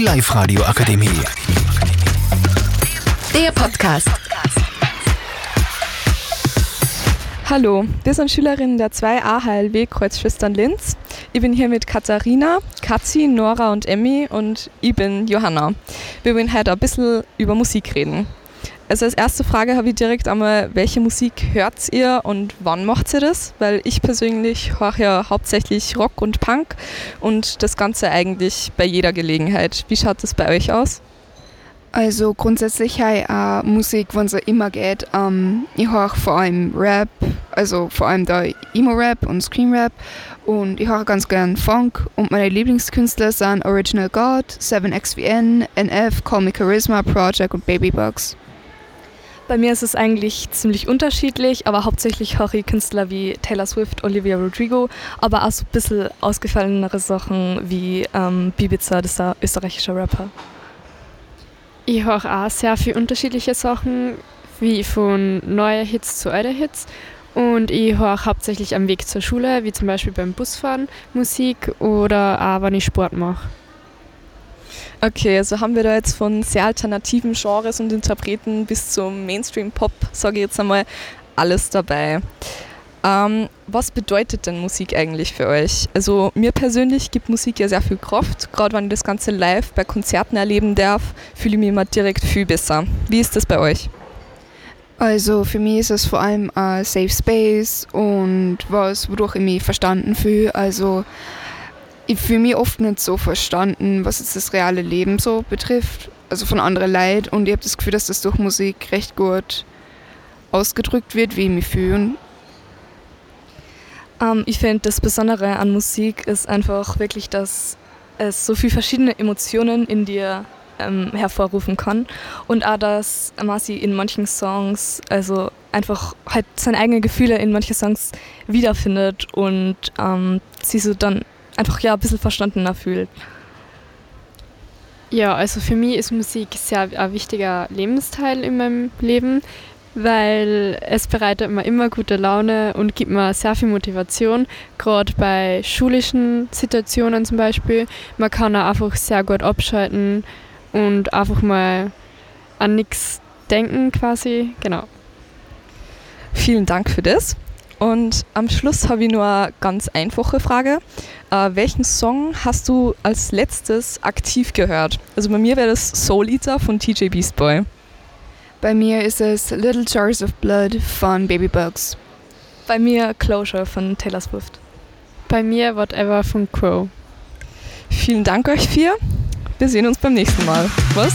Die Live-Radio Akademie. Der Podcast. Hallo, wir sind Schülerinnen der 2a HLW Kreuzschwestern Linz. Ich bin hier mit Katharina, Katzi, Nora und Emmy und ich bin Johanna. Wir wollen heute ein bisschen über Musik reden. Also als erste Frage habe ich direkt einmal, welche Musik hört ihr und wann macht ihr das? Weil ich persönlich höre ja hauptsächlich Rock und Punk und das Ganze eigentlich bei jeder Gelegenheit. Wie schaut das bei euch aus? Also grundsätzlich habe ich auch Musik, wenn es immer geht. Ähm, ich höre vor allem Rap, also vor allem da Emo-Rap und Scream-Rap und ich höre ganz gern Funk und meine Lieblingskünstler sind Original God, 7XVN, NF, Call Me Charisma, Project und Babybugs. Bei mir ist es eigentlich ziemlich unterschiedlich, aber hauptsächlich höre ich Künstler wie Taylor Swift, Olivia Rodrigo, aber auch so ein bisschen ausgefallenere Sachen wie ähm, Bibiza, das ist ein österreichischer Rapper. Ich höre auch sehr viele unterschiedliche Sachen, wie von neuen Hits zu alten Hits. Und ich höre hauptsächlich am Weg zur Schule, wie zum Beispiel beim Busfahren, Musik oder auch wenn ich Sport mache. Okay, also haben wir da jetzt von sehr alternativen Genres und Interpreten bis zum Mainstream-Pop, sage ich jetzt einmal, alles dabei. Ähm, was bedeutet denn Musik eigentlich für euch? Also mir persönlich gibt Musik ja sehr viel Kraft. Gerade wenn ich das Ganze live bei Konzerten erleben darf, fühle ich mich immer direkt viel besser. Wie ist das bei euch? Also für mich ist es vor allem ein Safe Space und was, wodurch ich mich verstanden fühle. Also ich fühle mich oft nicht so verstanden, was jetzt das reale Leben so betrifft, also von anderen Leid. Und ich habe das Gefühl, dass das durch Musik recht gut ausgedrückt wird, wie ich mich fühle. Ähm, ich finde, das Besondere an Musik ist einfach wirklich, dass es so viele verschiedene Emotionen in dir ähm, hervorrufen kann und auch, dass Masi in manchen Songs also einfach halt seine eigenen Gefühle in manchen Songs wiederfindet und ähm, sie so dann einfach ja ein bisschen verstandener fühlt. Ja, also für mich ist Musik sehr ein wichtiger Lebensteil in meinem Leben, weil es bereitet mir immer gute Laune und gibt mir sehr viel Motivation, gerade bei schulischen Situationen zum Beispiel. Man kann auch einfach sehr gut abschalten und einfach mal an nichts denken quasi, genau. Vielen Dank für das. Und am Schluss habe ich nur eine ganz einfache Frage. Äh, welchen Song hast du als letztes aktiv gehört? Also bei mir wäre das Soul Eater von TJ Beast Boy. Bei mir ist es Little Jars of Blood von Babybugs. Bei mir Closure von Taylor Swift. Bei mir Whatever von Crow. Vielen Dank euch vier. Wir sehen uns beim nächsten Mal. Was?